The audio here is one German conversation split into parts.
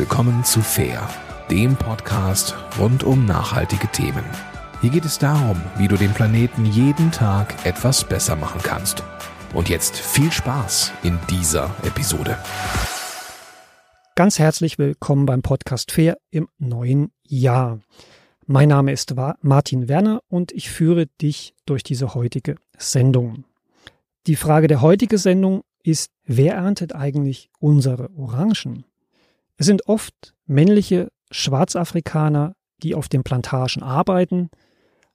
willkommen zu Fair, dem Podcast rund um nachhaltige Themen. Hier geht es darum, wie du den Planeten jeden Tag etwas besser machen kannst. Und jetzt viel Spaß in dieser Episode. Ganz herzlich willkommen beim Podcast Fair im neuen Jahr. Mein Name ist Martin Werner und ich führe dich durch diese heutige Sendung. Die Frage der heutigen Sendung ist, wer erntet eigentlich unsere Orangen? Es sind oft männliche Schwarzafrikaner, die auf den Plantagen arbeiten.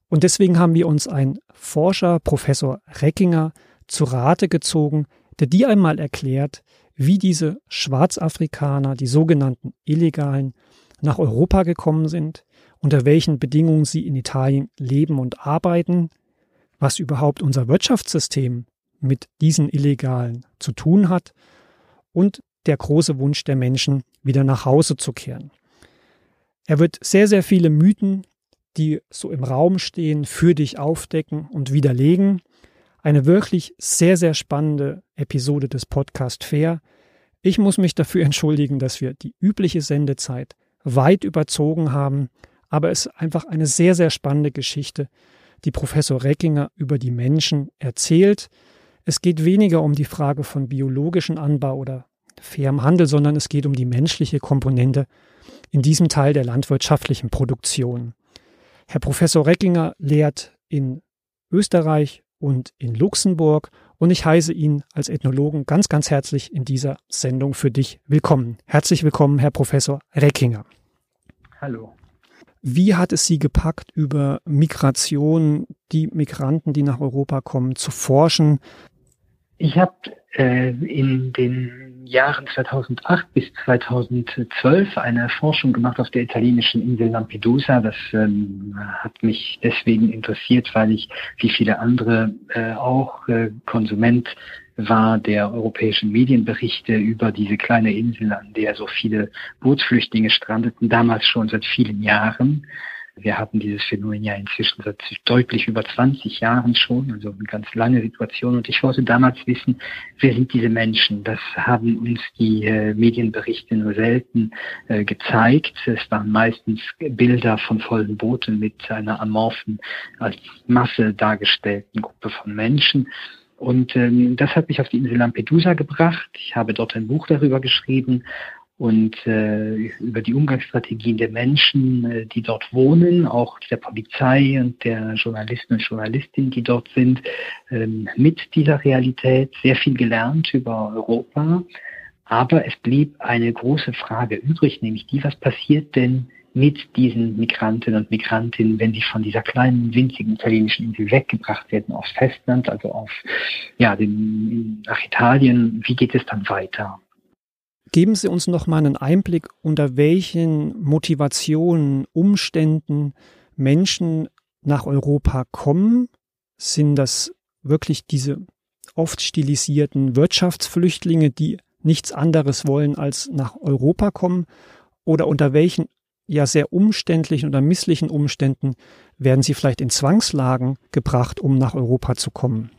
Und deswegen haben wir uns einen Forscher, Professor Reckinger, zu Rate gezogen, der dir einmal erklärt, wie diese Schwarzafrikaner, die sogenannten Illegalen, nach Europa gekommen sind, unter welchen Bedingungen sie in Italien leben und arbeiten, was überhaupt unser Wirtschaftssystem mit diesen Illegalen zu tun hat und der große Wunsch der Menschen, wieder nach Hause zu kehren. Er wird sehr, sehr viele Mythen, die so im Raum stehen, für dich aufdecken und widerlegen. Eine wirklich sehr, sehr spannende Episode des Podcast Fair. Ich muss mich dafür entschuldigen, dass wir die übliche Sendezeit weit überzogen haben, aber es ist einfach eine sehr, sehr spannende Geschichte, die Professor Reckinger über die Menschen erzählt. Es geht weniger um die Frage von biologischen Anbau oder fairem Handel, sondern es geht um die menschliche Komponente in diesem Teil der landwirtschaftlichen Produktion. Herr Professor Reckinger lehrt in Österreich und in Luxemburg und ich heiße ihn als Ethnologen ganz, ganz herzlich in dieser Sendung für dich willkommen. Herzlich willkommen, Herr Professor Reckinger. Hallo. Wie hat es Sie gepackt, über Migration, die Migranten, die nach Europa kommen, zu forschen? Ich habe äh, in den Jahren 2008 bis 2012 eine Forschung gemacht auf der italienischen Insel Lampedusa. Das ähm, hat mich deswegen interessiert, weil ich wie viele andere äh, auch äh, Konsument war der europäischen Medienberichte über diese kleine Insel, an der so viele Bootsflüchtlinge strandeten, damals schon seit vielen Jahren. Wir hatten dieses Phänomen ja inzwischen seit deutlich über 20 Jahren schon, also eine ganz lange Situation. Und ich wollte damals wissen, wer sind diese Menschen? Das haben uns die äh, Medienberichte nur selten äh, gezeigt. Es waren meistens Bilder von vollen Booten mit einer amorphen, als Masse dargestellten Gruppe von Menschen. Und ähm, das hat mich auf die Insel Lampedusa gebracht. Ich habe dort ein Buch darüber geschrieben und äh, über die Umgangsstrategien der Menschen, äh, die dort wohnen, auch der Polizei und der Journalisten und Journalistinnen, die dort sind, ähm, mit dieser Realität sehr viel gelernt über Europa. Aber es blieb eine große Frage übrig, nämlich die, was passiert denn mit diesen Migranten und Migrantinnen, wenn sie von dieser kleinen, winzigen italienischen Insel weggebracht werden aufs Festland, also auf, ja, den, nach Italien, wie geht es dann weiter? Geben Sie uns noch mal einen Einblick, unter welchen Motivationen, Umständen Menschen nach Europa kommen. Sind das wirklich diese oft stilisierten Wirtschaftsflüchtlinge, die nichts anderes wollen als nach Europa kommen? Oder unter welchen ja sehr umständlichen oder misslichen Umständen werden sie vielleicht in Zwangslagen gebracht, um nach Europa zu kommen?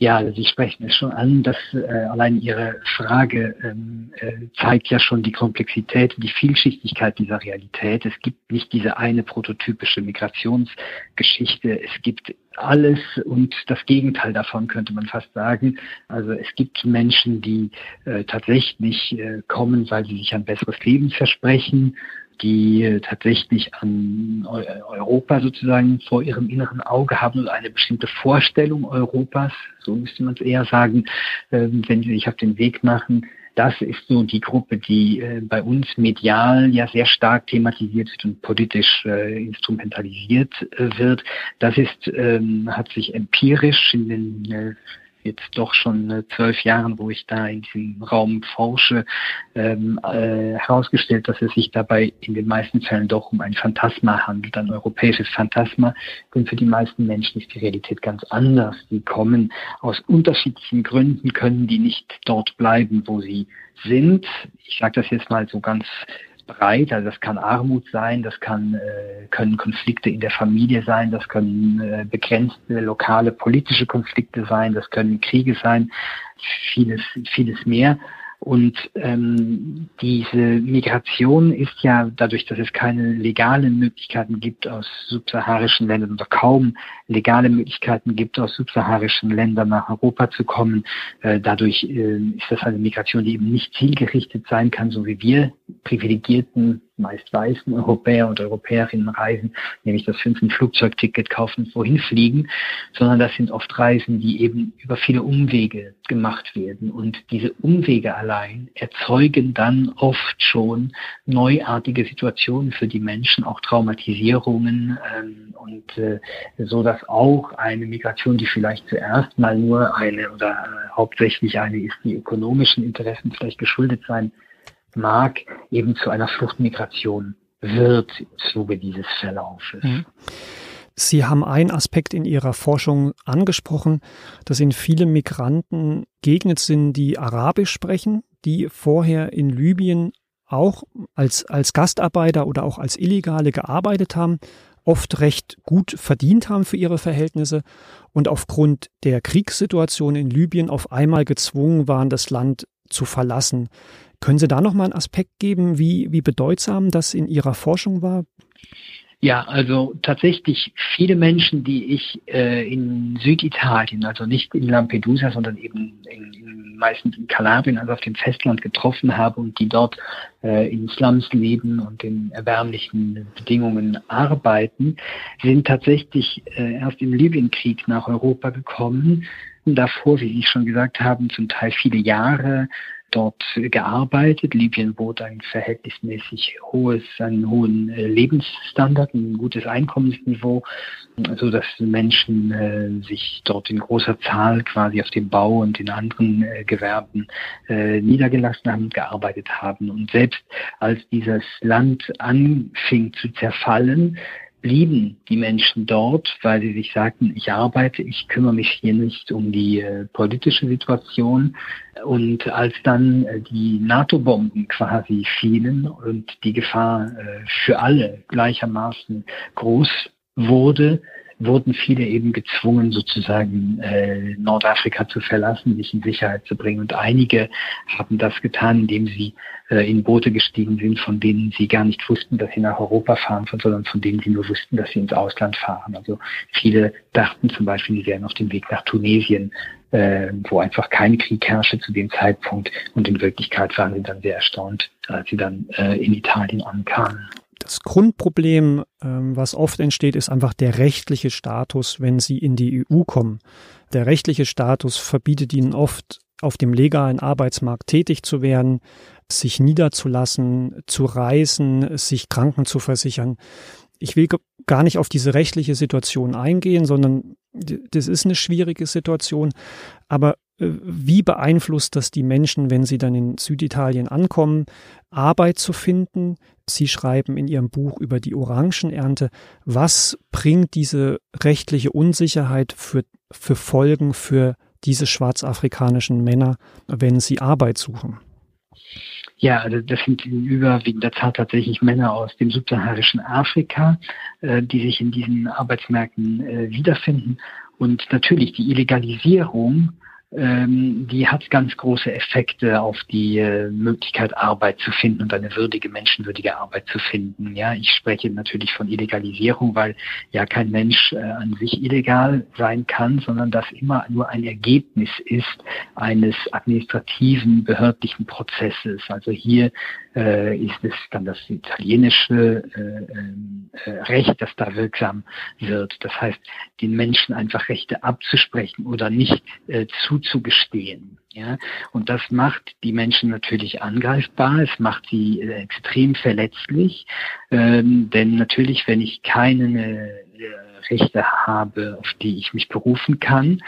Ja, Sie sprechen es schon an, dass äh, allein Ihre Frage ähm, äh, zeigt ja schon die Komplexität, die Vielschichtigkeit dieser Realität. Es gibt nicht diese eine prototypische Migrationsgeschichte. Es gibt alles und das Gegenteil davon könnte man fast sagen. Also es gibt Menschen, die äh, tatsächlich äh, kommen, weil sie sich ein besseres Leben versprechen, die tatsächlich an Europa sozusagen vor ihrem inneren Auge haben oder eine bestimmte Vorstellung Europas, so müsste man es eher sagen, ähm, wenn sie sich auf den Weg machen. Das ist so die Gruppe, die äh, bei uns medial ja sehr stark thematisiert wird und politisch äh, instrumentalisiert äh, wird. Das ist, ähm, hat sich empirisch in den jetzt doch schon äh, zwölf Jahren, wo ich da in diesem Raum forsche, ähm, äh, herausgestellt, dass es sich dabei in den meisten Fällen doch um ein Phantasma handelt, ein europäisches Phantasma. Und für die meisten Menschen ist die Realität ganz anders. Die kommen aus unterschiedlichen Gründen, können die nicht dort bleiben, wo sie sind. Ich sage das jetzt mal so ganz breit. Also das kann Armut sein, das kann, äh, können Konflikte in der Familie sein, das können äh, begrenzte lokale politische Konflikte sein, das können Kriege sein, vieles, vieles mehr. Und ähm, diese Migration ist ja dadurch, dass es keine legalen Möglichkeiten gibt aus subsaharischen Ländern oder kaum legale Möglichkeiten gibt, aus subsaharischen Ländern nach Europa zu kommen, äh, dadurch äh, ist das eine Migration, die eben nicht zielgerichtet sein kann, so wie wir privilegierten meist weißen Europäer und Europäerinnen reisen, nämlich das fünf Flugzeugticket kaufen, wohin fliegen, sondern das sind oft Reisen, die eben über viele Umwege gemacht werden. Und diese Umwege allein erzeugen dann oft schon neuartige Situationen für die Menschen, auch Traumatisierungen ähm, und äh, so dass auch eine Migration, die vielleicht zuerst mal nur eine oder äh, hauptsächlich eine ist, die ökonomischen Interessen vielleicht geschuldet sein mag, eben zu einer Fluchtmigration wird im Zuge dieses Verlaufes. Mhm. Sie haben einen Aspekt in Ihrer Forschung angesprochen, dass in viele Migranten Gegner sind, die Arabisch sprechen, die vorher in Libyen auch als, als Gastarbeiter oder auch als Illegale gearbeitet haben, oft recht gut verdient haben für ihre Verhältnisse und aufgrund der Kriegssituation in Libyen auf einmal gezwungen waren, das Land zu verlassen. Können Sie da noch mal einen Aspekt geben, wie, wie bedeutsam das in Ihrer Forschung war? Ja, also tatsächlich viele Menschen, die ich äh, in Süditalien, also nicht in Lampedusa, sondern eben in, in, meistens in Kalabrien, also auf dem Festland getroffen habe und die dort äh, in Slums leben und in erbärmlichen Bedingungen arbeiten, sind tatsächlich äh, erst im Libyenkrieg nach Europa gekommen. Davor, wie Sie schon gesagt haben, zum Teil viele Jahre dort gearbeitet. Libyen bot ein verhältnismäßig hohes, einen hohen äh, Lebensstandard, ein gutes Einkommensniveau, so dass Menschen äh, sich dort in großer Zahl quasi auf dem Bau und in anderen äh, Gewerben niedergelassen haben gearbeitet haben. Und selbst als dieses Land anfing zu zerfallen, blieben die Menschen dort, weil sie sich sagten, ich arbeite, ich kümmere mich hier nicht um die äh, politische Situation. Und als dann äh, die NATO-Bomben quasi fielen und die Gefahr äh, für alle gleichermaßen groß wurde, wurden viele eben gezwungen, sozusagen äh, Nordafrika zu verlassen, sich in Sicherheit zu bringen. Und einige haben das getan, indem sie äh, in Boote gestiegen sind, von denen sie gar nicht wussten, dass sie nach Europa fahren, sondern von denen sie nur wussten, dass sie ins Ausland fahren. Also viele dachten zum Beispiel, sie wären auf dem Weg nach Tunesien, äh, wo einfach kein Krieg herrschte zu dem Zeitpunkt. Und in Wirklichkeit waren sie dann sehr erstaunt, als sie dann äh, in Italien ankamen. Das Grundproblem, ähm, was oft entsteht, ist einfach der rechtliche Status, wenn sie in die EU kommen. Der rechtliche Status verbietet ihnen oft, auf dem legalen Arbeitsmarkt tätig zu werden, sich niederzulassen, zu reisen, sich Kranken zu versichern. Ich will gar nicht auf diese rechtliche Situation eingehen, sondern das ist eine schwierige Situation. Aber wie beeinflusst das die Menschen, wenn sie dann in Süditalien ankommen, Arbeit zu finden, Sie schreiben in Ihrem Buch über die Orangenernte. Was bringt diese rechtliche Unsicherheit für, für Folgen für diese schwarzafrikanischen Männer, wenn sie Arbeit suchen? Ja, also das sind in überwiegender Zahl tatsächlich Männer aus dem subsaharischen Afrika, äh, die sich in diesen Arbeitsmärkten äh, wiederfinden. Und natürlich die Illegalisierung die hat ganz große Effekte auf die äh, Möglichkeit, Arbeit zu finden und eine würdige, menschenwürdige Arbeit zu finden. Ja, ich spreche natürlich von Illegalisierung, weil ja kein Mensch äh, an sich illegal sein kann, sondern das immer nur ein Ergebnis ist eines administrativen, behördlichen Prozesses. Also hier ist es dann das italienische äh, äh, Recht, das da wirksam wird. Das heißt, den Menschen einfach Rechte abzusprechen oder nicht äh, zuzugestehen. Ja, und das macht die Menschen natürlich angreifbar, es macht sie äh, extrem verletzlich, ähm, denn natürlich, wenn ich keine äh, Rechte habe, auf die ich mich berufen kann,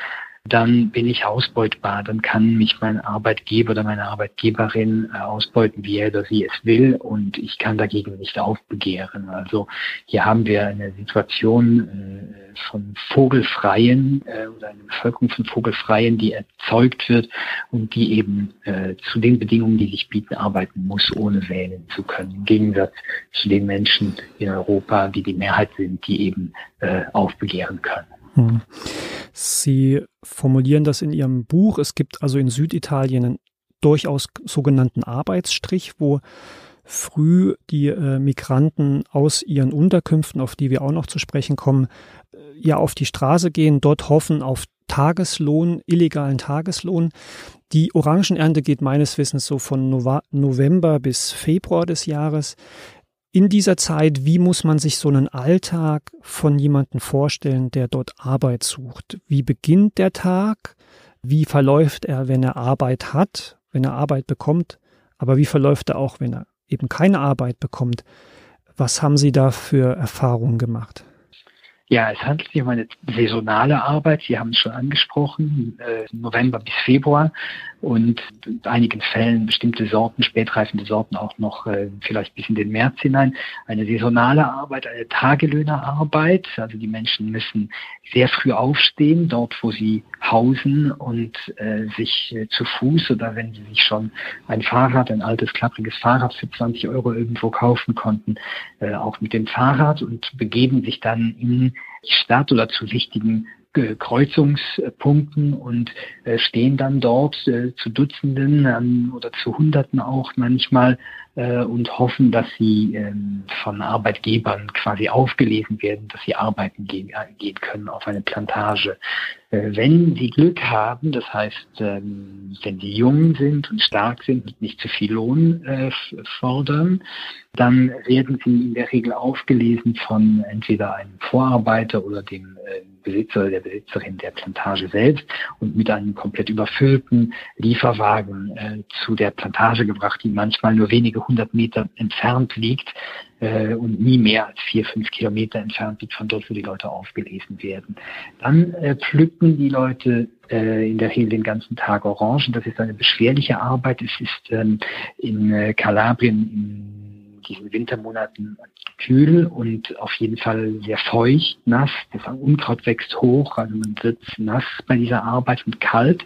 dann bin ich ausbeutbar. Dann kann mich mein Arbeitgeber oder meine Arbeitgeberin äh, ausbeuten, wie er oder sie es will und ich kann dagegen nicht aufbegehren. Also hier haben wir eine Situation äh, von Vogelfreien äh, oder eine Bevölkerung von Vogelfreien, die erzeugt wird und die eben zu den Bedingungen, die sich bieten, arbeiten muss, ohne wählen zu können. Im Gegensatz zu den Menschen in Europa, die die Mehrheit sind, die eben aufbegehren können. Hm. Sie formulieren das in Ihrem Buch. Es gibt also in Süditalien durchaus sogenannten Arbeitsstrich, wo früh die äh, Migranten aus ihren Unterkünften, auf die wir auch noch zu sprechen kommen, äh, ja auf die Straße gehen, dort hoffen auf Tageslohn, illegalen Tageslohn. Die Orangenernte geht meines Wissens so von November bis Februar des Jahres. In dieser Zeit, wie muss man sich so einen Alltag von jemandem vorstellen, der dort Arbeit sucht? Wie beginnt der Tag? Wie verläuft er, wenn er Arbeit hat, wenn er Arbeit bekommt? Aber wie verläuft er auch, wenn er eben keine Arbeit bekommt? Was haben Sie da für Erfahrungen gemacht? Ja, es handelt sich um eine saisonale Arbeit. Sie haben es schon angesprochen, äh, November bis Februar und in einigen Fällen bestimmte Sorten, spätreifende Sorten auch noch äh, vielleicht bis in den März hinein. Eine saisonale Arbeit, eine Tagelöhnerarbeit. Also die Menschen müssen sehr früh aufstehen, dort wo sie hausen und äh, sich zu Fuß oder wenn sie sich schon ein Fahrrad, ein altes klappriges Fahrrad für 20 Euro irgendwo kaufen konnten, auch mit dem Fahrrad und begeben sich dann in die Stadt oder zu wichtigen Kreuzungspunkten und äh, stehen dann dort äh, zu Dutzenden ähm, oder zu Hunderten auch manchmal äh, und hoffen, dass sie ähm, von Arbeitgebern quasi aufgelesen werden, dass sie arbeiten gehen, können auf eine Plantage. Wenn sie Glück haben, das heißt, ähm, wenn sie jung sind und stark sind und nicht zu viel Lohn fordern, dann werden sie in der Regel aufgelesen von entweder einem Vorarbeiter oder dem Besitzer der Besitzerin der Plantage selbst und mit einem komplett überfüllten Lieferwagen äh, zu der Plantage gebracht, die manchmal nur wenige hundert Meter entfernt liegt äh, und nie mehr als vier, fünf Kilometer entfernt liegt von dort, wo die Leute aufgelesen werden. Dann äh, pflücken die Leute äh, in der Regel den ganzen Tag Orangen. Das ist eine beschwerliche Arbeit. Es ist ähm, in äh, Kalabrien in diesen Wintermonaten kühl und auf jeden Fall sehr feucht, nass. Das Unkraut wächst hoch, also man wird nass bei dieser Arbeit und kalt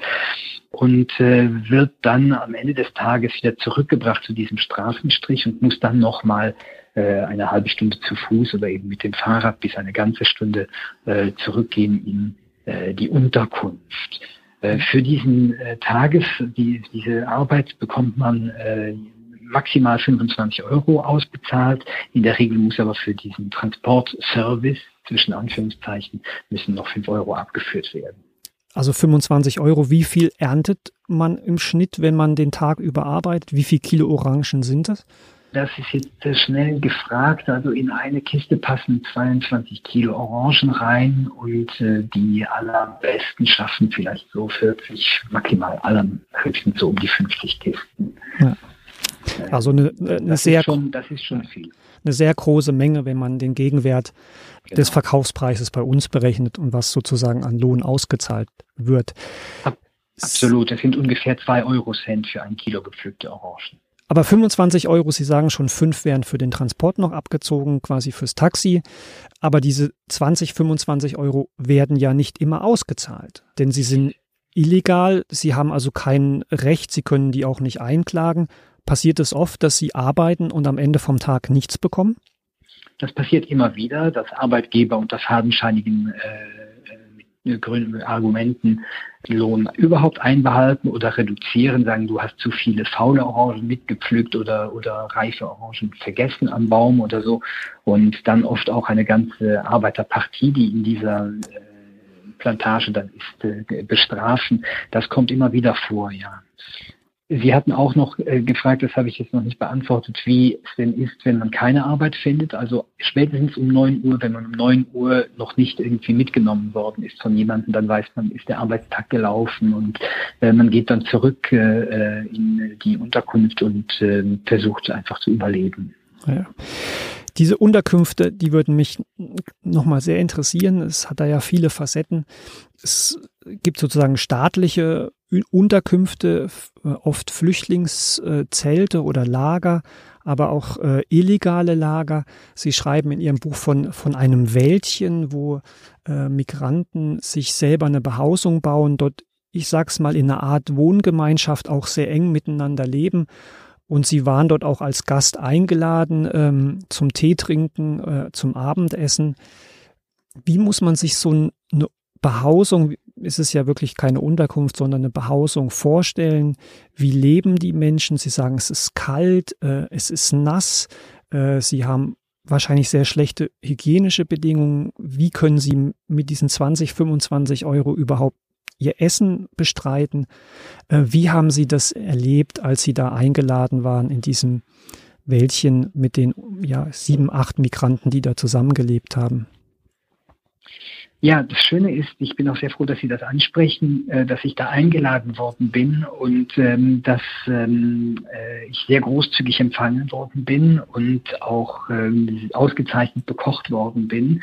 und äh, wird dann am Ende des Tages wieder zurückgebracht zu diesem Straßenstrich und muss dann nochmal äh, eine halbe Stunde zu Fuß oder eben mit dem Fahrrad bis eine ganze Stunde äh, zurückgehen in äh, die Unterkunft. Äh, für diesen äh, Tages, die, diese Arbeit bekommt man äh, maximal 25 Euro ausbezahlt. In der Regel muss aber für diesen Transportservice zwischen Anführungszeichen müssen noch 5 Euro abgeführt werden. Also 25 Euro, wie viel erntet man im Schnitt, wenn man den Tag überarbeitet? Wie viel Kilo Orangen sind das? Das ist jetzt schnell gefragt. Also in eine Kiste passen 22 Kilo Orangen rein und äh, die allerbesten schaffen vielleicht so 40, maximal höchstens so um die 50 Kisten. Ja. Also eine, eine das sehr, ist schon, das ist schon viel. Eine sehr große Menge, wenn man den Gegenwert genau. des Verkaufspreises bei uns berechnet und was sozusagen an Lohn ausgezahlt wird. Absolut, das sind ungefähr zwei Euro Cent für ein Kilo gepflückte Orangen. Aber 25 Euro, Sie sagen schon, fünf wären für den Transport noch abgezogen, quasi fürs Taxi. Aber diese 20, 25 Euro werden ja nicht immer ausgezahlt, denn sie sind illegal. Sie haben also kein Recht, Sie können die auch nicht einklagen. Passiert es oft, dass Sie arbeiten und am Ende vom Tag nichts bekommen? Das passiert immer wieder, dass Arbeitgeber unter fadenscheinigen äh, äh Argumenten Lohn überhaupt einbehalten oder reduzieren, sagen, du hast zu viele faule Orangen mitgepflückt oder, oder reife Orangen vergessen am Baum oder so. Und dann oft auch eine ganze Arbeiterpartie, die in dieser äh, Plantage dann ist, äh, bestrafen. Das kommt immer wieder vor, ja. Sie hatten auch noch äh, gefragt, das habe ich jetzt noch nicht beantwortet, wie es denn ist, wenn man keine Arbeit findet. Also spätestens um 9 Uhr, wenn man um 9 Uhr noch nicht irgendwie mitgenommen worden ist von jemandem, dann weiß man, ist der Arbeitstag gelaufen und äh, man geht dann zurück äh, in die Unterkunft und äh, versucht einfach zu überleben. Ja. Diese Unterkünfte, die würden mich nochmal sehr interessieren. Es hat da ja viele Facetten. Es gibt sozusagen staatliche Unterkünfte, äh, oft Flüchtlingszelte oder Lager, aber auch äh, illegale Lager. Sie schreiben in Ihrem Buch von, von einem Wäldchen, wo äh, Migranten sich selber eine Behausung bauen, dort, ich sag's mal, in einer Art Wohngemeinschaft auch sehr eng miteinander leben. Und sie waren dort auch als Gast eingeladen ähm, zum Tee trinken, äh, zum Abendessen. Wie muss man sich so eine Behausung, ist es ja wirklich keine Unterkunft, sondern eine Behausung, vorstellen, wie leben die Menschen. Sie sagen, es ist kalt, äh, es ist nass, äh, sie haben wahrscheinlich sehr schlechte hygienische Bedingungen. Wie können sie mit diesen 20, 25 Euro überhaupt ihr Essen bestreiten? Äh, wie haben sie das erlebt, als sie da eingeladen waren in diesem Wäldchen mit den ja, sieben, acht Migranten, die da zusammengelebt haben? Ja, das Schöne ist, ich bin auch sehr froh, dass Sie das ansprechen, äh, dass ich da eingeladen worden bin und ähm, dass ähm, äh, ich sehr großzügig empfangen worden bin und auch ähm, ausgezeichnet bekocht worden bin.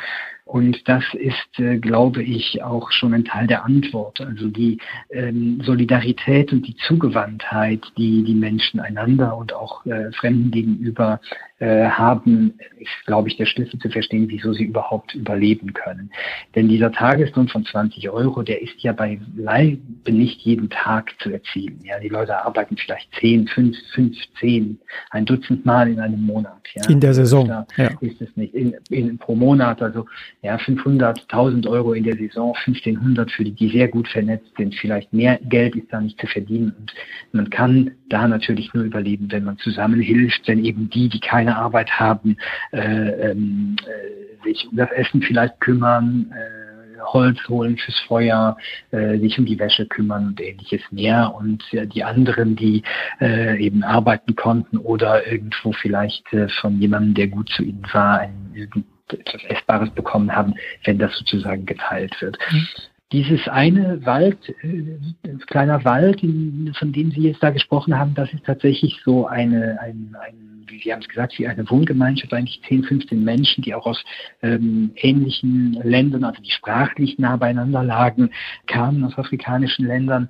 Und das ist, äh, glaube ich, auch schon ein Teil der Antwort. Also die ähm, Solidarität und die Zugewandtheit, die die Menschen einander und auch äh, Fremden gegenüber äh, haben, ist, glaube ich, der Schlüssel zu verstehen, wieso sie überhaupt überleben können. Denn dieser Tageslohn von 20 Euro, der ist ja bei Leibe nicht jeden Tag zu erzielen. Ja, die Leute arbeiten vielleicht 10, 5, 15, ein Dutzend Mal in einem Monat. Ja. In der Saison. Da ja. ist es nicht. In, in, pro Monat, also ja, 500, 1000 Euro in der Saison, 1500 für die, die sehr gut vernetzt sind. Vielleicht mehr Geld ist da nicht zu verdienen. Und man kann da natürlich nur überleben, wenn man zusammenhilft, wenn eben die, die keine Arbeit haben, äh, ähm, äh, sich um das Essen vielleicht kümmern, äh, Holz holen fürs Feuer, äh, sich um die Wäsche kümmern und ähnliches mehr. Und äh, die anderen, die äh, eben arbeiten konnten oder irgendwo vielleicht äh, von jemandem, der gut zu ihnen war, ein, etwas Essbares bekommen haben, wenn das sozusagen geteilt wird. Mhm. Dieses eine Wald, äh, kleiner Wald, von dem Sie jetzt da gesprochen haben, das ist tatsächlich so eine, ein, ein wie Sie haben es gesagt, wie eine Wohngemeinschaft, eigentlich 10, 15 Menschen, die auch aus ähm, ähnlichen Ländern, also die sprachlich nah beieinander lagen, kamen aus afrikanischen Ländern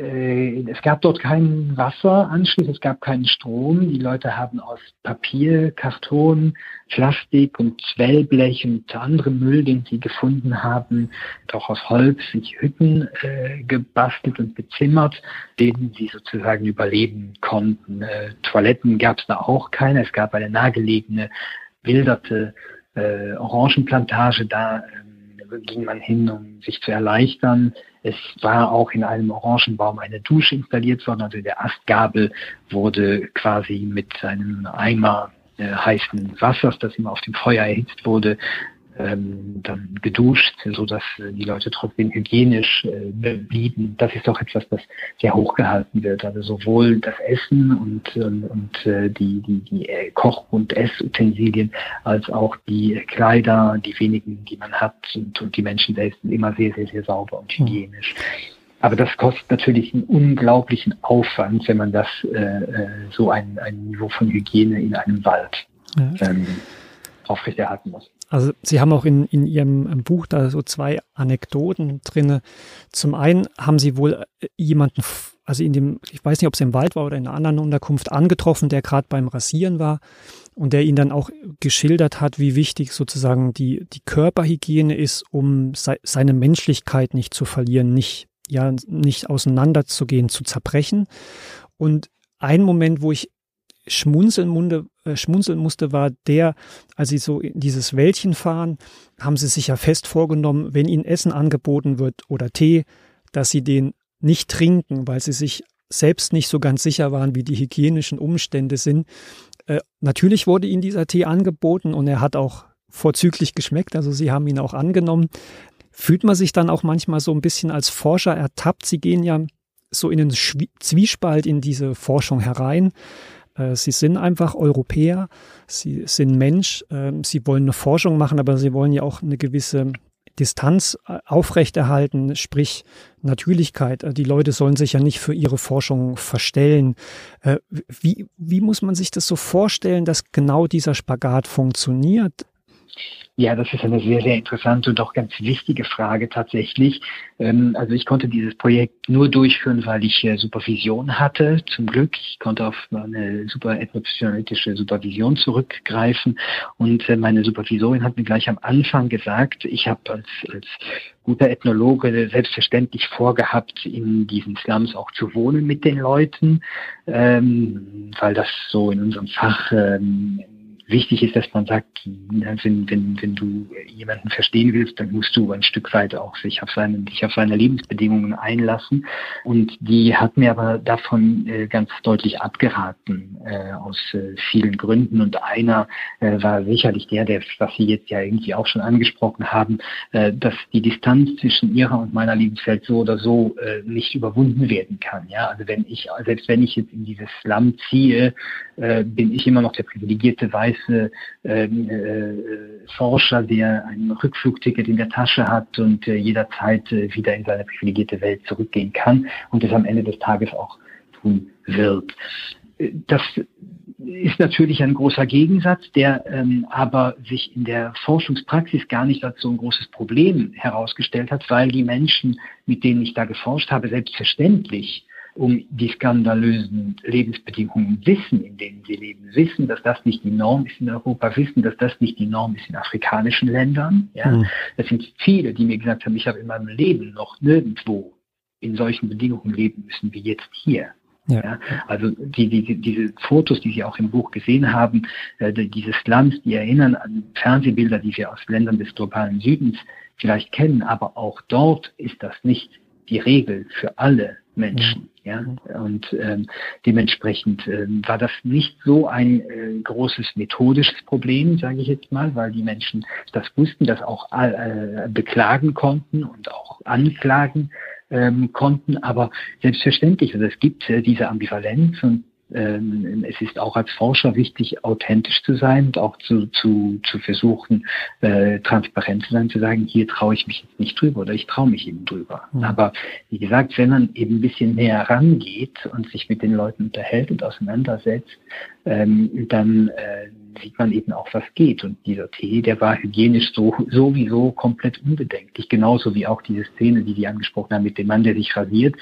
es gab dort keinen Wasseranschluss, es gab keinen Strom. Die Leute haben aus Papier, Karton, Plastik und Wellblech und anderem Müll, den sie gefunden haben, auch aus Holz, sich Hütten äh, gebastelt und bezimmert, denen sie sozusagen überleben konnten. Äh, Toiletten gab es da auch keine. Es gab eine nahegelegene, wilderte äh, Orangenplantage da. Ähm, ging man hin, um sich zu erleichtern. Es war auch in einem Orangenbaum eine Dusche installiert worden, also der Astgabel wurde quasi mit einem Eimer äh, heißen Wassers, das immer auf dem Feuer erhitzt wurde, ähm, dann geduscht, so dass äh, die Leute trotzdem hygienisch äh, blieben. Das ist auch etwas, das sehr hochgehalten wird. Also sowohl das Essen und, und, und äh, die, die, die äh, Koch- und Essutensilien als auch die Kleider, die wenigen, die man hat und, und die Menschen selbst sind immer sehr, sehr, sehr sauber und hygienisch. Aber das kostet natürlich einen unglaublichen Aufwand, wenn man das äh, äh so ein, ein Niveau von Hygiene in einem Wald ja. ähm, aufrechterhalten muss. Also Sie haben auch in, in Ihrem Buch da so zwei Anekdoten drinne. Zum einen haben Sie wohl äh, jemanden, also in dem, ich weiß nicht, ob es im Wald war oder in einer anderen Unterkunft angetroffen, der gerade beim Rasieren war und der Ihnen dann auch geschildert hat, wie wichtig sozusagen die, die Körperhygiene ist, um se seine Menschlichkeit nicht zu verlieren, nicht, ja, nicht auseinanderzugehen, zu zerbrechen. Und ein Moment, wo ich schmunzeln, munde, äh, schmunzeln musste, war der, als sie so in dieses Wäldchen fahren, haben sie sich ja fest vorgenommen, wenn ihnen Essen angeboten wird oder Tee, dass sie den nicht trinken, weil sie sich selbst nicht so ganz sicher waren, wie die hygienischen Umstände sind. Äh, natürlich wurde ihnen dieser Tee angeboten und er hat auch vorzüglich geschmeckt, also sie haben ihn auch angenommen. Fühlt man sich dann auch manchmal so ein bisschen als Forscher ertappt? Sie gehen ja so in den Zwiespalt in diese Forschung herein. Äh, sie sind einfach Europäer, sie sind Mensch, ähm, sie wollen eine Forschung machen, aber sie wollen ja auch eine gewisse Distanz äh, aufrechterhalten, sprich Natürlichkeit. Äh, die Leute sollen sich ja nicht für ihre Forschung verstellen. Wie, wie muss man sich das so vorstellen, dass genau dieser Spagat funktioniert? Ja, das ist eine sehr, sehr interessante und auch ganz wichtige Frage tatsächlich. Ähm, also ich konnte dieses Projekt nur durchführen, weil ich äh, Supervision hatte. Zum Glück, ich konnte auf meine super ethnopsychoanalytische Supervision zurückgreifen. Und äh, meine Supervisorin hat mir gleich am Anfang gesagt, ich habe als, als guter Ethnologe selbstverständlich vorgehabt, in diesen Slums auch zu wohnen mit den Leuten, ähm, weil das so in unserem Fach ähm, wichtig ist, dass man sagt, wenn, wenn, wenn du jemanden verstehen willst, dann musst du ein Stück weit auch sich auf seine, dich auf seine Lebensbedingungen einlassen. Und die hat mir aber davon äh, ganz deutlich abgeraten, äh, aus äh, vielen Gründen. Und einer war sicherlich der, der, was Sie jetzt ja irgendwie auch schon angesprochen haben, dass die Distanz zwischen ihrer und meiner Lebenswelt so oder so nicht überwunden werden kann. Ja, also wenn ich, selbst wenn ich jetzt in dieses Land ziehe, bin ich immer noch der privilegierte weiße ähm, äh, Forscher, der ein Rückflugticket in der Tasche hat und äh, jederzeit äh, wieder in seine privilegierte Welt zurückgehen kann und es am Ende des Tages auch tun wird. Äh, das ist natürlich ein großer Gegensatz, der ähm, aber sich in der Forschungspraxis gar nicht als so ein großes Problem herausgestellt hat, weil die Menschen, mit denen ich da geforscht habe, selbstverständlich um die skandalösen Lebensbedingungen wissen, in denen sie leben, wissen, dass das nicht die Norm ist in Europa, wissen, dass das nicht die Norm ist in afrikanischen Ländern. Ja? Mhm. Das sind viele, die mir gesagt haben, ich habe in meinem Leben noch nirgendwo in solchen Bedingungen leben müssen wie jetzt hier. Ja. ja. also die, die, diese Fotos, die Sie auch im Buch gesehen haben, äh, dieses Land, die erinnern an Fernsehbilder, die wir aus Ländern des globalen Südens vielleicht kennen, aber auch dort ist das nicht die Regel für alle Menschen. Ja, und ähm, dementsprechend ähm, war das nicht so ein äh, großes methodisches Problem, sage ich jetzt mal, weil die Menschen das wussten, das auch äh, beklagen konnten und auch anklagen ähm, konnten. Aber selbstverständlich, also es gibt äh, diese Ambivalenz und ähm, es ist auch als Forscher wichtig, authentisch zu sein und auch zu, zu, zu versuchen, äh, transparent zu sein, zu sagen, hier traue ich mich jetzt nicht drüber oder ich traue mich eben drüber. Mhm. Aber wie gesagt, wenn man eben ein bisschen näher rangeht und sich mit den Leuten unterhält und auseinandersetzt, ähm, dann äh, sieht man eben auch, was geht. Und dieser Tee, der war hygienisch so, sowieso komplett unbedenklich. Genauso wie auch diese Szene, die Sie angesprochen haben mit dem Mann, der sich rasiert.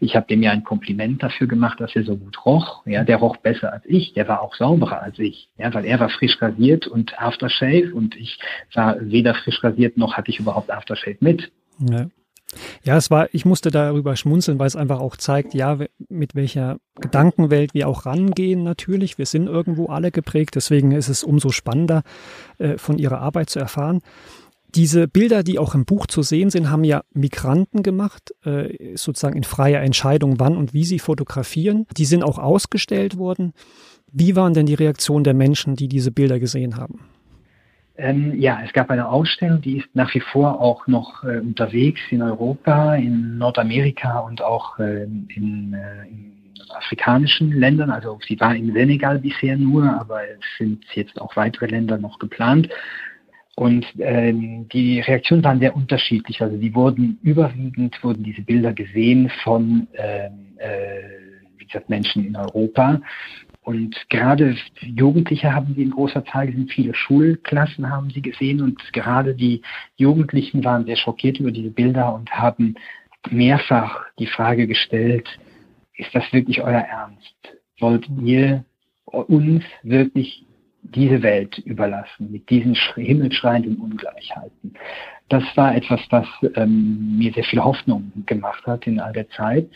Ich habe dem ja ein Kompliment dafür gemacht, dass er so gut roch. Ja, der roch besser als ich. Der war auch sauberer als ich. Ja, weil er war frisch rasiert und Aftershave und ich war weder frisch rasiert noch hatte ich überhaupt Aftershave mit. Ja. Ja, es war, ich musste darüber schmunzeln, weil es einfach auch zeigt, ja, mit welcher Gedankenwelt wir auch rangehen natürlich. Wir sind irgendwo alle geprägt, deswegen ist es umso spannender, äh, von ihrer Arbeit zu erfahren. Diese Bilder, die auch im Buch zu sehen sind, haben ja Migranten gemacht, äh, sozusagen in freier Entscheidung, wann und wie sie fotografieren. Die sind auch ausgestellt worden. Wie waren denn die Reaktionen der Menschen, die diese Bilder gesehen haben? Ähm, ja, es gab eine Ausstellung, die ist nach wie vor auch noch äh, unterwegs in Europa, in Nordamerika und auch äh, in, äh, in, afrikanischen Ländern. Also sie war in Senegal bisher nur, aber es sind jetzt auch weitere Länder noch geplant. Und ähm, die Reaktionen waren sehr unterschiedlich. Also die wurden überwiegend wurden diese Bilder gesehen von ähm, äh, wie gesagt, Menschen in Europa. Und gerade Jugendliche haben sie in großer Zahl gesehen, viele Schulklassen haben sie gesehen und gerade die Jugendlichen waren sehr schockiert über diese Bilder und haben mehrfach die Frage gestellt, ist das wirklich euer Ernst? Wollt ihr uns wirklich diese Welt überlassen, mit diesen himmelschreienden Ungleichheiten. Das war etwas, was ähm, mir sehr viel Hoffnung gemacht hat in all der Zeit.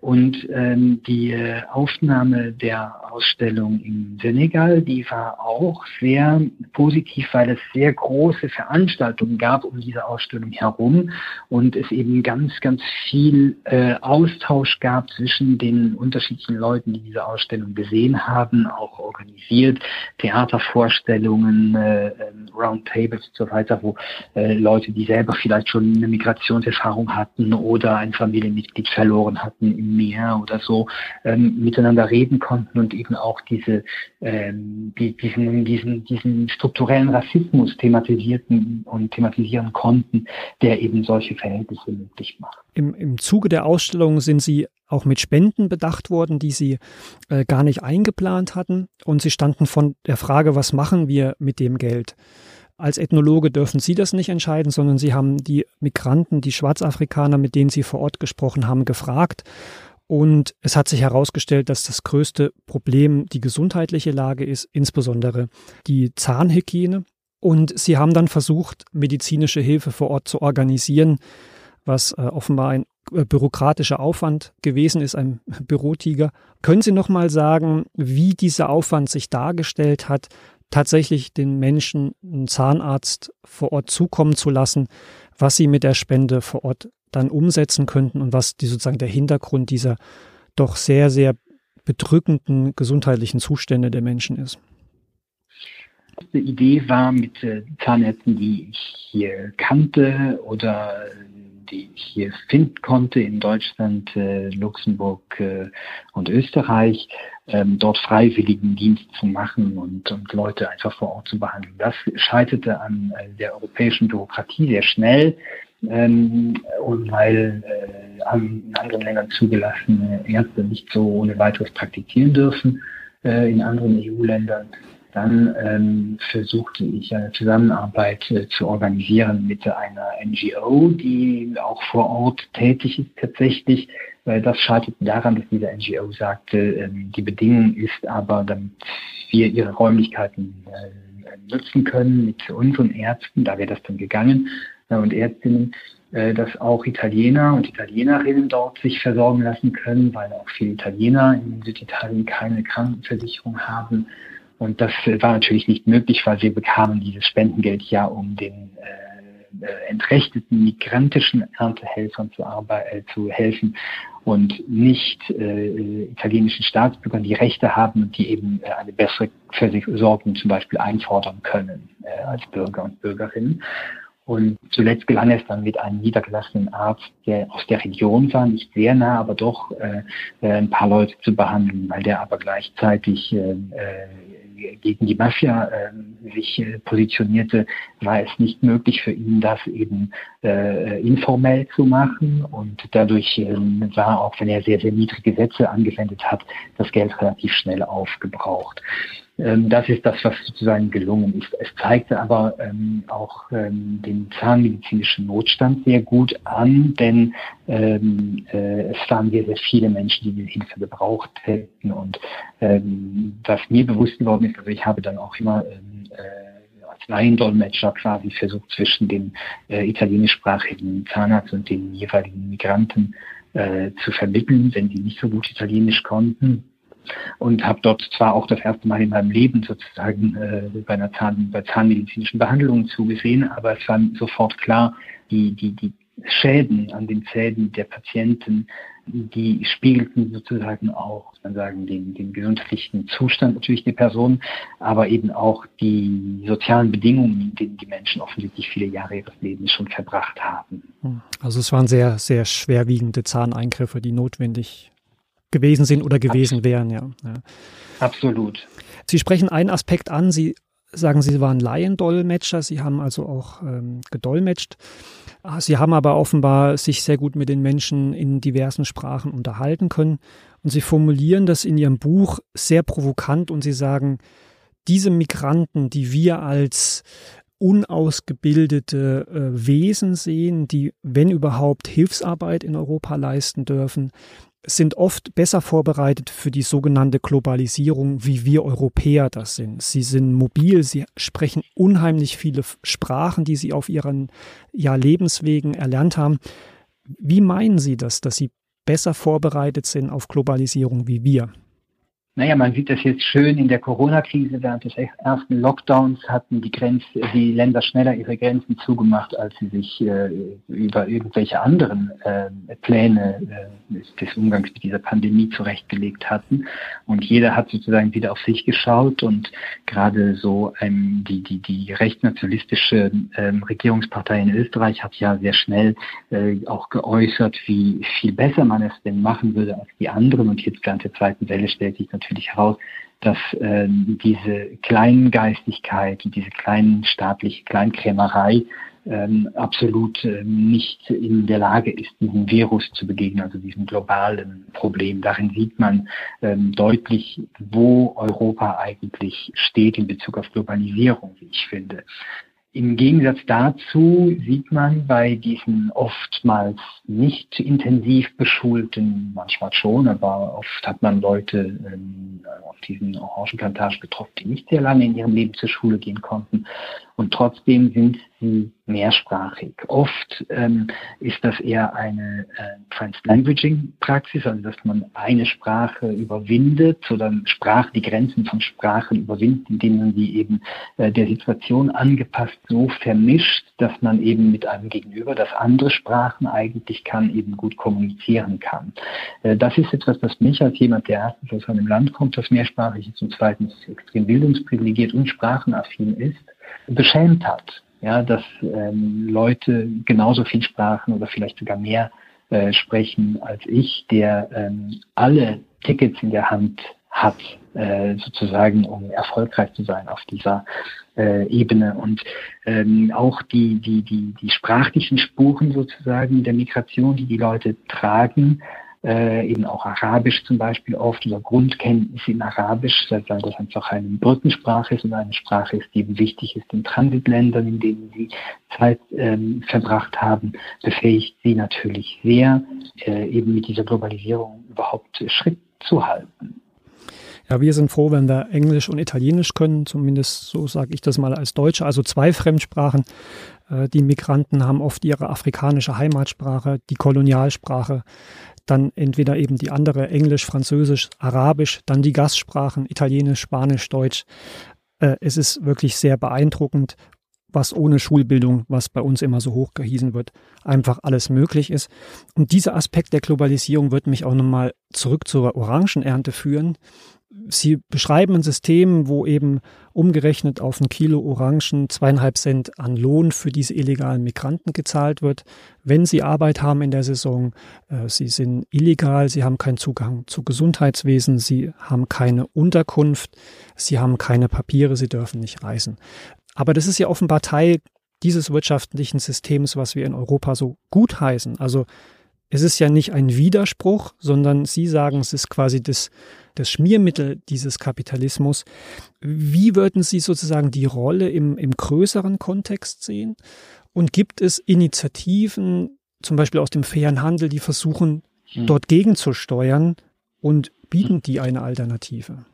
Und ähm, die äh, Aufnahme der Ausstellung in Senegal, die war auch sehr positiv, weil es sehr große Veranstaltungen gab um diese Ausstellung herum und es eben ganz, ganz viel äh, Austausch gab zwischen den unterschiedlichen Leuten, die diese Ausstellung gesehen haben, auch organisiert, Theatervorstellungen, äh, ähm, Roundtables und so weiter, wo äh, Leute, die selber vielleicht schon eine Migrationserfahrung hatten oder ein Familienmitglied verloren hatten, Meer oder so ähm, miteinander reden konnten und eben auch diese, ähm, die, diesen, diesen, diesen strukturellen Rassismus thematisierten und thematisieren konnten, der eben solche Verhältnisse möglich macht. Im, Im Zuge der Ausstellung sind Sie auch mit Spenden bedacht worden, die Sie äh, gar nicht eingeplant hatten. Und Sie standen von der Frage, was machen wir mit dem Geld? Als Ethnologe dürfen Sie das nicht entscheiden, sondern Sie haben die Migranten, die Schwarzafrikaner, mit denen Sie vor Ort gesprochen haben, gefragt. Und es hat sich herausgestellt, dass das größte Problem die gesundheitliche Lage ist, insbesondere die Zahnhygiene. Und sie haben dann versucht, medizinische Hilfe vor Ort zu organisieren, was äh, offenbar ein äh, bürokratischer Aufwand gewesen ist, ein Bürotiger. Können Sie noch mal sagen, wie dieser Aufwand sich dargestellt hat, tatsächlich den Menschen einen Zahnarzt vor Ort zukommen zu lassen, was sie mit der Spende vor Ort dann umsetzen könnten und was die sozusagen der Hintergrund dieser doch sehr, sehr bedrückenden gesundheitlichen Zustände der Menschen ist. Die Idee war mit äh, Zahnärzten, die ich hier kannte oder die ich hier finden konnte in Deutschland, äh, Luxemburg äh, und Österreich, ähm, dort freiwilligen Dienst zu machen und, und Leute einfach vor Ort zu behandeln. Das scheiterte an äh, der europäischen Bürokratie sehr schnell ähm, und weil äh, in anderen Ländern zugelassene Ärzte nicht so ohne weiteres praktizieren dürfen äh, in anderen EU-Ländern, dann ähm, versuchte ich eine Zusammenarbeit äh, zu organisieren mit einer NGO, die auch vor Ort tätig ist tatsächlich. Weil das scheitert daran, dass diese NGO sagte, ähm, die Bedingung ist aber, damit wir ihre Räumlichkeiten äh, nutzen können mit unseren Ärzten, da wäre das dann gegangen, äh, und Ärztinnen, äh, dass auch Italiener und Italienerinnen dort sich versorgen lassen können, weil auch viele Italiener in Süditalien keine Krankenversicherung haben und das war natürlich nicht möglich, weil wir bekamen dieses Spendengeld ja, um den äh, äh entrechteten migrantischen Erntehelfern zu, äh, zu helfen und nicht äh, italienischen Staatsbürgern, die Rechte haben und die eben äh, eine bessere Versorgung zum Beispiel einfordern können äh, als Bürger und Bürgerinnen. Und zuletzt gelang es dann mit einem niedergelassenen Arzt, der aus der Region war, nicht sehr nah, aber doch äh, äh ein paar Leute zu behandeln, weil der aber gleichzeitig äh, gegen die Mafia äh, sich äh, positionierte, war es nicht möglich für ihn, das eben äh, informell zu machen. Und dadurch äh, war, auch wenn er sehr, sehr niedrige Sätze angewendet hat, das Geld relativ schnell aufgebraucht. Ähm, das ist das, was sozusagen gelungen ist. Es zeigte aber ähm, auch ähm, den zahnmedizinischen Notstand sehr gut an, denn ähm, äh, es waren sehr, sehr viele Menschen, die diese Hilfe gebraucht hätten. Und ähm, was mir bewusst geworden ist, also ich habe dann auch immer ähm, äh, als Laiendolmetscher quasi versucht, zwischen dem äh, italienischsprachigen Zahnarzt und den jeweiligen Migranten äh, zu vermitteln, wenn sie nicht so gut Italienisch konnten und habe dort zwar auch das erste Mal in meinem Leben sozusagen äh, bei einer Zahn, bei zahnmedizinischen Behandlungen zugesehen, aber es war sofort klar, die, die, die Schäden an den Zähnen der Patienten, die spiegelten sozusagen auch, man sagen, den, den gesundheitlichen Zustand natürlich der Person, aber eben auch die sozialen Bedingungen, in denen die Menschen offensichtlich viele Jahre ihres Lebens schon verbracht haben. Also es waren sehr, sehr schwerwiegende Zahneingriffe, die notwendig gewesen sind oder gewesen Absolut. wären, ja. ja. Absolut. Sie sprechen einen Aspekt an, Sie sagen, Sie waren Laiendolmetscher, Sie haben also auch ähm, gedolmetscht. Ah, Sie haben aber offenbar sich sehr gut mit den Menschen in diversen Sprachen unterhalten können. Und Sie formulieren das in Ihrem Buch sehr provokant und Sie sagen, diese Migranten, die wir als unausgebildete äh, Wesen sehen, die, wenn überhaupt, Hilfsarbeit in Europa leisten dürfen, sind oft besser vorbereitet für die sogenannte Globalisierung, wie wir Europäer das sind. Sie sind mobil, sie sprechen unheimlich viele Sprachen, die sie auf ihren ja, Lebenswegen erlernt haben. Wie meinen Sie das, dass sie besser vorbereitet sind auf Globalisierung wie wir? Naja, man sieht das jetzt schön in der Corona-Krise. Während des ersten Lockdowns hatten die, Grenz, die Länder schneller ihre Grenzen zugemacht, als sie sich äh, über irgendwelche anderen äh, Pläne äh, des Umgangs mit dieser Pandemie zurechtgelegt hatten. Und jeder hat sozusagen wieder auf sich geschaut und gerade so ähm, die, die, die rechtsnationalistische ähm, Regierungspartei in Österreich hat ja sehr schnell äh, auch geäußert, wie viel besser man es denn machen würde als die anderen. Und jetzt während der zweiten Welle stellt sich natürlich natürlich heraus, dass äh, diese Kleingeistigkeit und diese kleinen staatliche Kleinkrämerei ähm, absolut äh, nicht in der Lage ist, diesem Virus zu begegnen, also diesem globalen Problem. Darin sieht man ähm, deutlich, wo Europa eigentlich steht in Bezug auf Globalisierung, wie ich finde. Im Gegensatz dazu sieht man bei diesen oftmals nicht intensiv beschulten, manchmal schon, aber oft hat man Leute ähm, auf diesen Orangenplantagen getroffen, die nicht sehr lange in ihrem Leben zur Schule gehen konnten. Und trotzdem sind sie mehrsprachig. Oft ähm, ist das eher eine äh, Translanguaging-Praxis, also dass man eine Sprache überwindet oder Sprache, die Grenzen von Sprachen überwindet, indem man sie eben äh, der Situation angepasst so vermischt, dass man eben mit einem Gegenüber, das andere Sprachen eigentlich kann, eben gut kommunizieren kann. Äh, das ist etwas, das mich als jemand, der erstens aus einem Land kommt, das mehrsprachig ist und zweitens extrem bildungsprivilegiert und sprachenaffin ist, beschämt hat ja, dass ähm, Leute genauso viel Sprachen oder vielleicht sogar mehr äh, sprechen als ich, der ähm, alle Tickets in der Hand hat, äh, sozusagen, um erfolgreich zu sein auf dieser äh, Ebene. Und ähm, auch die, die, die, die sprachlichen Spuren sozusagen der Migration, die die Leute tragen, äh, eben auch Arabisch zum Beispiel oft oder Grundkenntnisse in Arabisch, weil das einfach eine Brückensprache ist und eine Sprache ist, die eben wichtig ist in Transitländern, in denen sie Zeit ähm, verbracht haben, befähigt sie natürlich sehr, äh, eben mit dieser Globalisierung überhaupt Schritt zu halten. Ja, wir sind froh, wenn wir Englisch und Italienisch können, zumindest so sage ich das mal als Deutsche, also zwei Fremdsprachen. Äh, die Migranten haben oft ihre afrikanische Heimatsprache, die Kolonialsprache dann entweder eben die andere Englisch, Französisch, Arabisch, dann die Gastsprachen Italienisch, Spanisch, Deutsch. Äh, es ist wirklich sehr beeindruckend, was ohne Schulbildung, was bei uns immer so hoch gehiesen wird, einfach alles möglich ist. Und dieser Aspekt der Globalisierung wird mich auch nochmal zurück zur Orangenernte führen. Sie beschreiben ein System, wo eben umgerechnet auf ein Kilo Orangen zweieinhalb Cent an Lohn für diese illegalen Migranten gezahlt wird. Wenn sie Arbeit haben in der Saison, äh, sie sind illegal, sie haben keinen Zugang zu Gesundheitswesen, sie haben keine Unterkunft, sie haben keine Papiere, sie dürfen nicht reisen. Aber das ist ja offenbar Teil dieses wirtschaftlichen Systems, was wir in Europa so gut heißen. Also es ist ja nicht ein Widerspruch, sondern Sie sagen, es ist quasi das, das Schmiermittel dieses Kapitalismus. Wie würden Sie sozusagen die Rolle im, im größeren Kontext sehen? Und gibt es Initiativen, zum Beispiel aus dem fairen Handel, die versuchen, hm. dort gegenzusteuern und bieten die eine Alternative?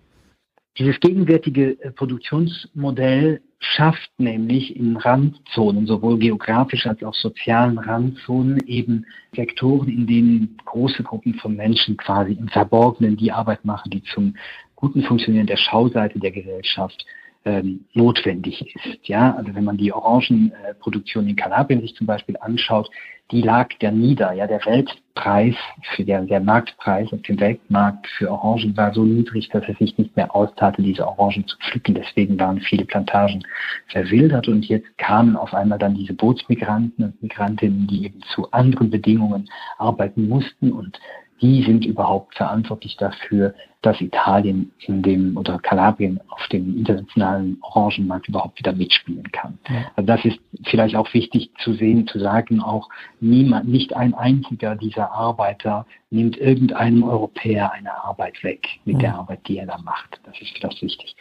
Dieses gegenwärtige äh, Produktionsmodell schafft nämlich in Randzonen, sowohl geografisch als auch sozialen Randzonen, eben Sektoren, in denen große Gruppen von Menschen quasi im Verborgenen die Arbeit machen, die zum guten Funktionieren der Schauseite der Gesellschaft ähm, notwendig ist. Ja, also wenn man die Orangenproduktion in Kalabrien sich zum Beispiel anschaut, die lag der nieder. Ja, der Weltpreis für der, der Marktpreis auf dem Weltmarkt für Orangen war so niedrig, dass es sich nicht mehr austate, diese Orangen zu pflücken. Deswegen waren viele Plantagen verwildert und jetzt kamen auf einmal dann diese Bootsmigranten und Migrantinnen, die eben zu anderen Bedingungen arbeiten mussten und die sind überhaupt verantwortlich dafür, dass Italien in dem oder Kalabrien auf dem internationalen Orangenmarkt überhaupt wieder mitspielen kann. Also das ist vielleicht auch wichtig zu sehen, zu sagen, auch niemand, nicht ein einziger dieser Arbeiter nimmt irgendeinem Europäer eine Arbeit weg mit der Arbeit, die er da macht. Das ist vielleicht wichtig.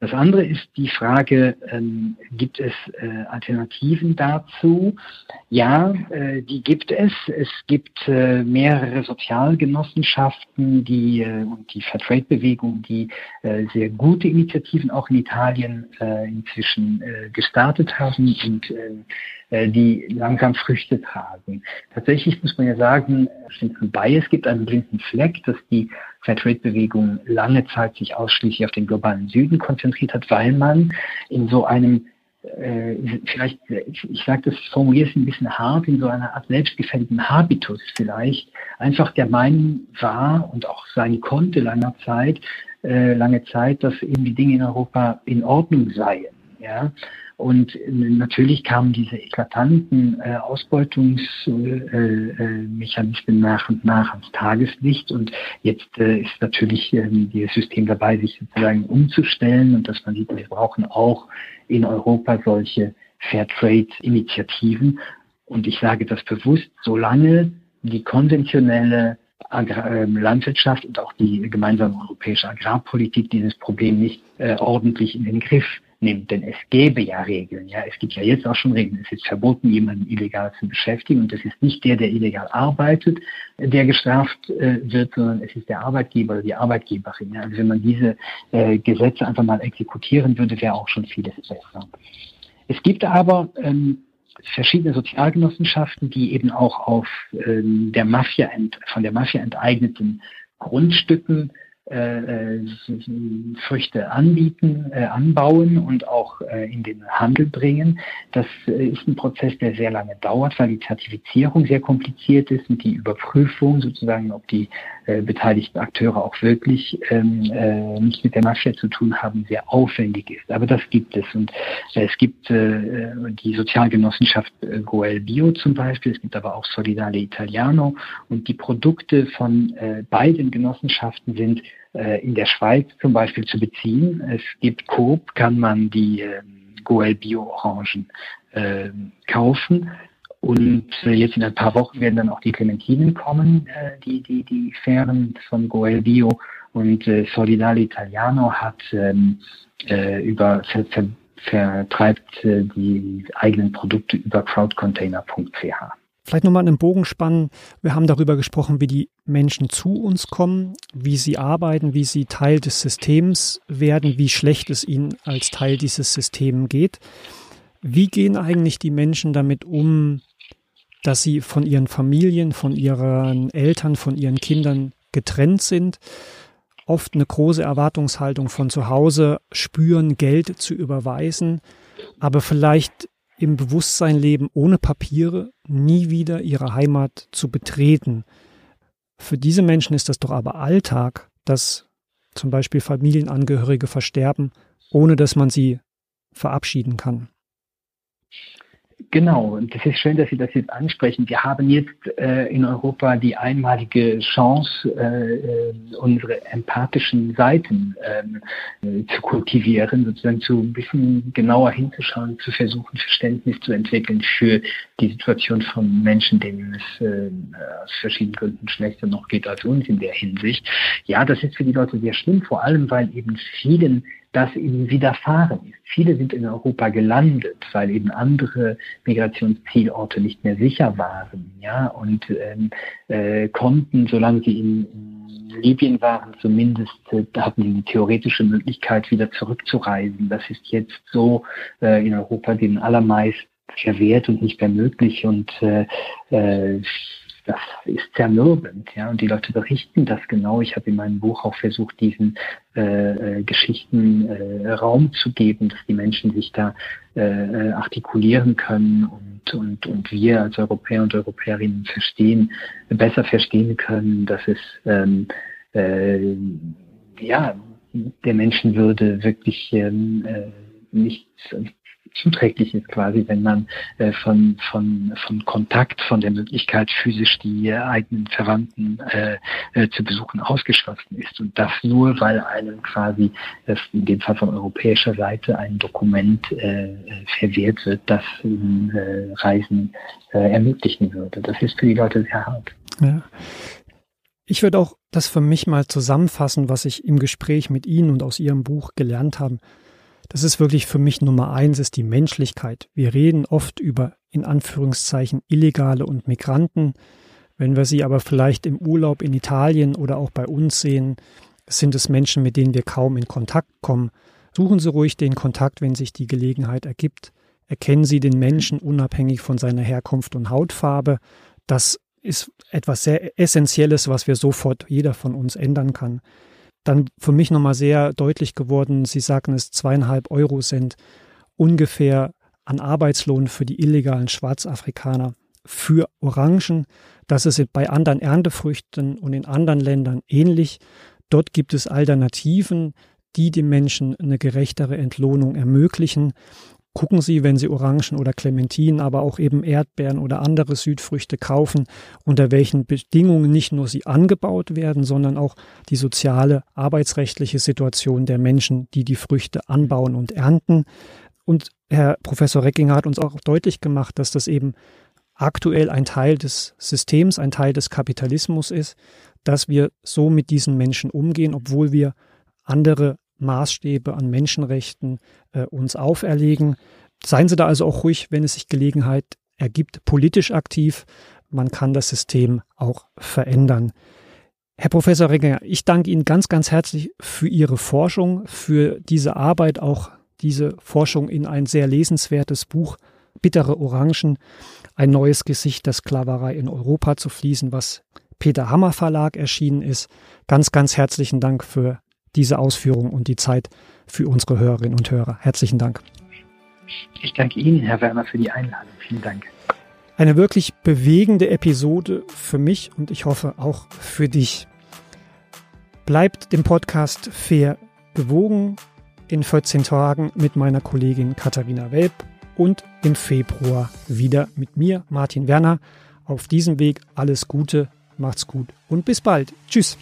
Das andere ist die Frage, ähm, gibt es äh, Alternativen dazu? Ja, äh, die gibt es. Es gibt äh, mehrere Sozialgenossenschaften die, äh, und die Fairtrade-Bewegung, die äh, sehr gute Initiativen auch in Italien äh, inzwischen gestartet haben und die langsam Früchte tragen. Tatsächlich muss man ja sagen, stimmt vorbei, es gibt einen blinden Fleck, dass die Fairtrade-Bewegung lange Zeit sich ausschließlich auf den globalen Süden konzentriert hat, weil man in so einem äh, vielleicht, ich sage das, formuliere es ein bisschen hart, in so einer Art selbstgefälligen Habitus vielleicht, einfach der Meinung war und auch sein konnte langer Zeit, äh, lange Zeit, dass eben die Dinge in Europa in Ordnung seien. Ja? Und äh, natürlich kamen diese eklatanten äh, Ausbeutungsmechanismen äh, äh, nach und nach ans Tageslicht. Und jetzt äh, ist natürlich ähm, dieses System dabei, sich sozusagen umzustellen und dass man sieht, wir brauchen auch in Europa solche Fairtrade-Initiativen. Und ich sage das bewusst, solange die konventionelle Agrar ähm, Landwirtschaft und auch die gemeinsame europäische Agrarpolitik dieses Problem nicht äh, ordentlich in den Griff nimmt. Denn es gäbe ja Regeln. Ja, es gibt ja jetzt auch schon Regeln. Es ist verboten, jemanden illegal zu beschäftigen. Und es ist nicht der, der illegal arbeitet, der gestraft äh, wird, sondern es ist der Arbeitgeber oder die Arbeitgeberin. Ja. Also wenn man diese äh, Gesetze einfach mal exekutieren würde, wäre auch schon vieles besser. Es gibt aber ähm, verschiedene Sozialgenossenschaften, die eben auch auf ähm, der Mafia ent, von der Mafia enteigneten Grundstücken äh, äh, Früchte anbieten, äh, anbauen und auch äh, in den Handel bringen. Das äh, ist ein Prozess, der sehr lange dauert, weil die Zertifizierung sehr kompliziert ist und die Überprüfung sozusagen, ob die äh, beteiligten Akteure auch wirklich ähm, äh, nicht mit der Mafia zu tun haben, sehr aufwendig ist. Aber das gibt es. Und äh, es gibt äh, die Sozialgenossenschaft äh, Goel Bio zum Beispiel, es gibt aber auch Solidale Italiano und die Produkte von äh, beiden Genossenschaften sind äh, in der Schweiz zum Beispiel zu beziehen. Es gibt Coop, kann man die äh, Goel Bio Orangen äh, kaufen. Und äh, jetzt in ein paar Wochen werden dann auch die Clementinen kommen, äh, die, die, die Fähren von Goel Bio. Und äh, Solidale Italiano hat ähm, äh, über, ver, ver, vertreibt die eigenen Produkte über crowdcontainer.ch. Vielleicht nochmal einen Bogen spannen. Wir haben darüber gesprochen, wie die Menschen zu uns kommen, wie sie arbeiten, wie sie Teil des Systems werden, wie schlecht es ihnen als Teil dieses Systems geht. Wie gehen eigentlich die Menschen damit um, dass sie von ihren Familien, von ihren Eltern, von ihren Kindern getrennt sind? Oft eine große Erwartungshaltung von zu Hause spüren, Geld zu überweisen, aber vielleicht im Bewusstsein leben, ohne Papiere nie wieder ihre Heimat zu betreten. Für diese Menschen ist das doch aber Alltag, dass zum Beispiel Familienangehörige versterben, ohne dass man sie verabschieden kann. Genau, und das ist schön, dass Sie das jetzt ansprechen. Wir haben jetzt äh, in Europa die einmalige Chance, äh, äh unsere empathischen Seiten ähm, äh, zu kultivieren, sozusagen zu ein bisschen genauer hinzuschauen, zu versuchen, Verständnis zu entwickeln für die Situation von Menschen, denen es äh, aus verschiedenen Gründen schlechter noch geht als uns in der Hinsicht. Ja, das ist für die Leute sehr schlimm, vor allem weil eben vielen das ihnen widerfahren ist. Viele sind in Europa gelandet, weil eben andere Migrationszielorte nicht mehr sicher waren, ja, und ähm, äh, konnten, solange sie in, in Libyen waren, zumindest äh, hatten sie die theoretische Möglichkeit, wieder zurückzureisen. Das ist jetzt so äh, in Europa den allermeist verwehrt und nicht mehr möglich und äh, äh, das ist zermürbend, ja, und die Leute berichten das genau. Ich habe in meinem Buch auch versucht, diesen äh, äh, Geschichten äh, Raum zu geben, dass die Menschen sich da äh, äh, artikulieren können und, und, und wir als Europäer und Europäerinnen verstehen, besser verstehen können, dass es ähm, äh, ja der Menschenwürde wirklich ähm, äh, nicht zuträglich ist quasi, wenn man äh, von, von, von Kontakt, von der Möglichkeit, physisch die eigenen Verwandten äh, äh, zu besuchen, ausgeschlossen ist. Und das nur, weil einem quasi, äh, in dem Fall von europäischer Seite, ein Dokument äh, verwehrt wird, das äh, Reisen äh, ermöglichen würde. Das ist für die Leute sehr hart. Ja. Ich würde auch das für mich mal zusammenfassen, was ich im Gespräch mit Ihnen und aus Ihrem Buch gelernt habe. Das ist wirklich für mich Nummer eins, ist die Menschlichkeit. Wir reden oft über, in Anführungszeichen, Illegale und Migranten. Wenn wir sie aber vielleicht im Urlaub in Italien oder auch bei uns sehen, sind es Menschen, mit denen wir kaum in Kontakt kommen. Suchen Sie ruhig den Kontakt, wenn sich die Gelegenheit ergibt. Erkennen Sie den Menschen unabhängig von seiner Herkunft und Hautfarbe. Das ist etwas sehr Essentielles, was wir sofort jeder von uns ändern kann dann für mich nochmal sehr deutlich geworden, Sie sagten es, zweieinhalb Euro sind ungefähr an Arbeitslohn für die illegalen Schwarzafrikaner für Orangen. Das ist bei anderen Erntefrüchten und in anderen Ländern ähnlich. Dort gibt es Alternativen, die den Menschen eine gerechtere Entlohnung ermöglichen gucken Sie, wenn Sie Orangen oder Clementinen, aber auch eben Erdbeeren oder andere Südfrüchte kaufen, unter welchen Bedingungen nicht nur sie angebaut werden, sondern auch die soziale, arbeitsrechtliche Situation der Menschen, die die Früchte anbauen und ernten. Und Herr Professor Reckinger hat uns auch deutlich gemacht, dass das eben aktuell ein Teil des Systems, ein Teil des Kapitalismus ist, dass wir so mit diesen Menschen umgehen, obwohl wir andere Maßstäbe an Menschenrechten äh, uns auferlegen. Seien Sie da also auch ruhig, wenn es sich Gelegenheit ergibt, politisch aktiv. Man kann das System auch verändern. Herr Professor Renger, ich danke Ihnen ganz, ganz herzlich für Ihre Forschung, für diese Arbeit, auch diese Forschung in ein sehr lesenswertes Buch Bittere Orangen, ein neues Gesicht der Sklaverei in Europa zu fließen, was Peter Hammer Verlag erschienen ist. Ganz, ganz herzlichen Dank für diese Ausführung und die Zeit für unsere Hörerinnen und Hörer. Herzlichen Dank. Ich danke Ihnen, Herr Werner, für die Einladung. Vielen Dank. Eine wirklich bewegende Episode für mich und ich hoffe auch für dich. Bleibt dem Podcast fair gewogen in 14 Tagen mit meiner Kollegin Katharina Welp und im Februar wieder mit mir, Martin Werner. Auf diesem Weg alles Gute, macht's gut und bis bald. Tschüss.